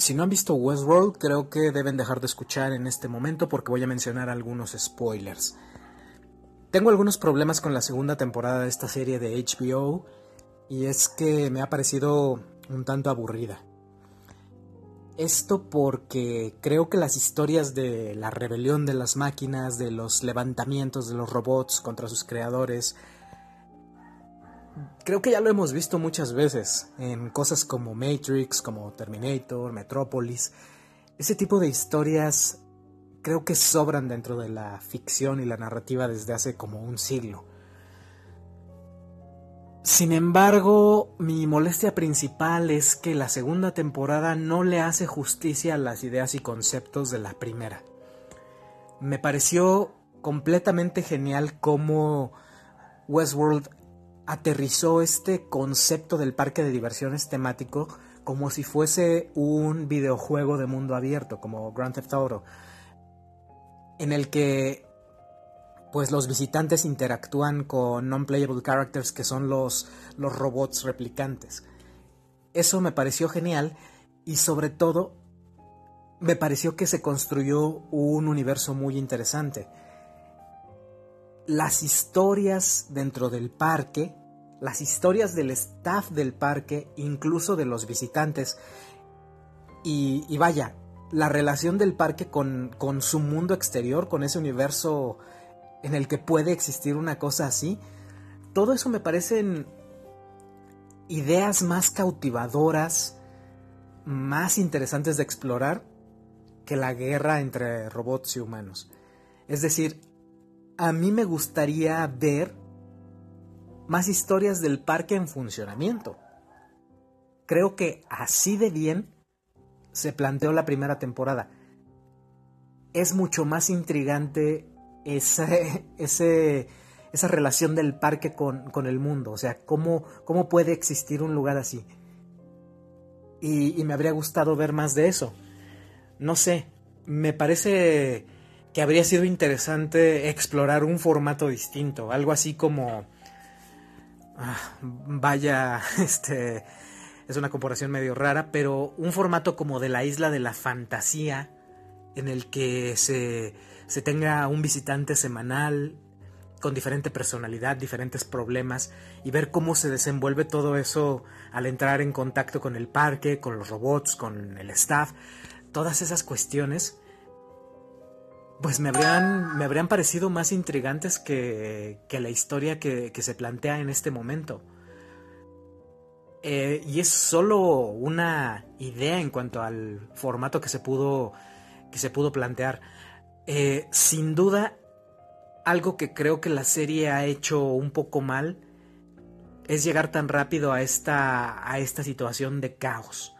Si no han visto Westworld, creo que deben dejar de escuchar en este momento porque voy a mencionar algunos spoilers. Tengo algunos problemas con la segunda temporada de esta serie de HBO y es que me ha parecido un tanto aburrida. Esto porque creo que las historias de la rebelión de las máquinas, de los levantamientos de los robots contra sus creadores, creo que ya lo hemos visto muchas veces en cosas como Matrix, como Terminator, Metropolis. Ese tipo de historias creo que sobran dentro de la ficción y la narrativa desde hace como un siglo. Sin embargo, mi molestia principal es que la segunda temporada no le hace justicia a las ideas y conceptos de la primera. Me pareció completamente genial cómo Westworld aterrizó este concepto del parque de diversiones temático como si fuese un videojuego de mundo abierto, como Grand Theft Auto, en el que pues los visitantes interactúan con non-playable characters que son los, los robots replicantes. Eso me pareció genial y sobre todo me pareció que se construyó un universo muy interesante. Las historias dentro del parque las historias del staff del parque, incluso de los visitantes. Y, vaya, la relación del parque con, con, su mundo exterior, con ese universo en el que puede existir una cosa así, todo eso me parecen ideas más cautivadoras, más interesantes de explorar que la guerra entre robots y humanos. Es decir, a mí me gustaría ver más historias del parque en funcionamiento. Creo que así de bien se planteó la primera temporada. Es mucho más intrigante esa relación del parque con, el mundo. O sea, cómo, cómo, puede existir un lugar así. Y me habría gustado ver más de eso. No sé, me parece que habría sido interesante explorar un formato distinto. Algo así como Ah, vaya, este, es una comparación medio rara, pero un formato como de la isla de la fantasía, en el que se, se tenga un visitante semanal con diferente personalidad, diferentes problemas, y ver cómo se desenvuelve todo eso al entrar en contacto con el parque, con los robots, con el staff, todas esas cuestiones pues me habrían, me habrían parecido más intrigantes que, que la historia que, que, se plantea en este momento. Eh, y es solo una idea en cuanto al formato que se pudo, que se pudo plantear. Eh, sin duda, algo que creo que la serie ha hecho un poco mal es llegar tan rápido a esta, a esta situación de caos.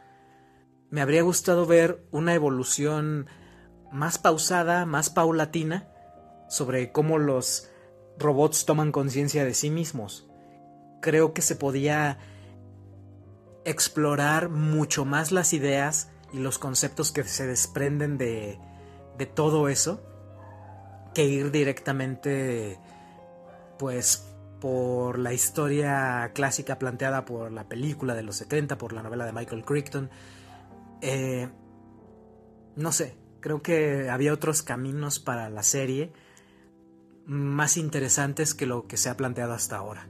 Me habría gustado ver una evolución más pausada, más paulatina, sobre cómo los robots toman conciencia de sí mismos. Creo que se podía explorar mucho más las ideas y los conceptos que se desprenden de, de todo eso que ir directamente pues por la historia clásica planteada por la película de los 70, por la novela de Michael Crichton. Eh, no sé, Creo que había otros caminos para la serie más interesantes que lo que se ha planteado hasta ahora.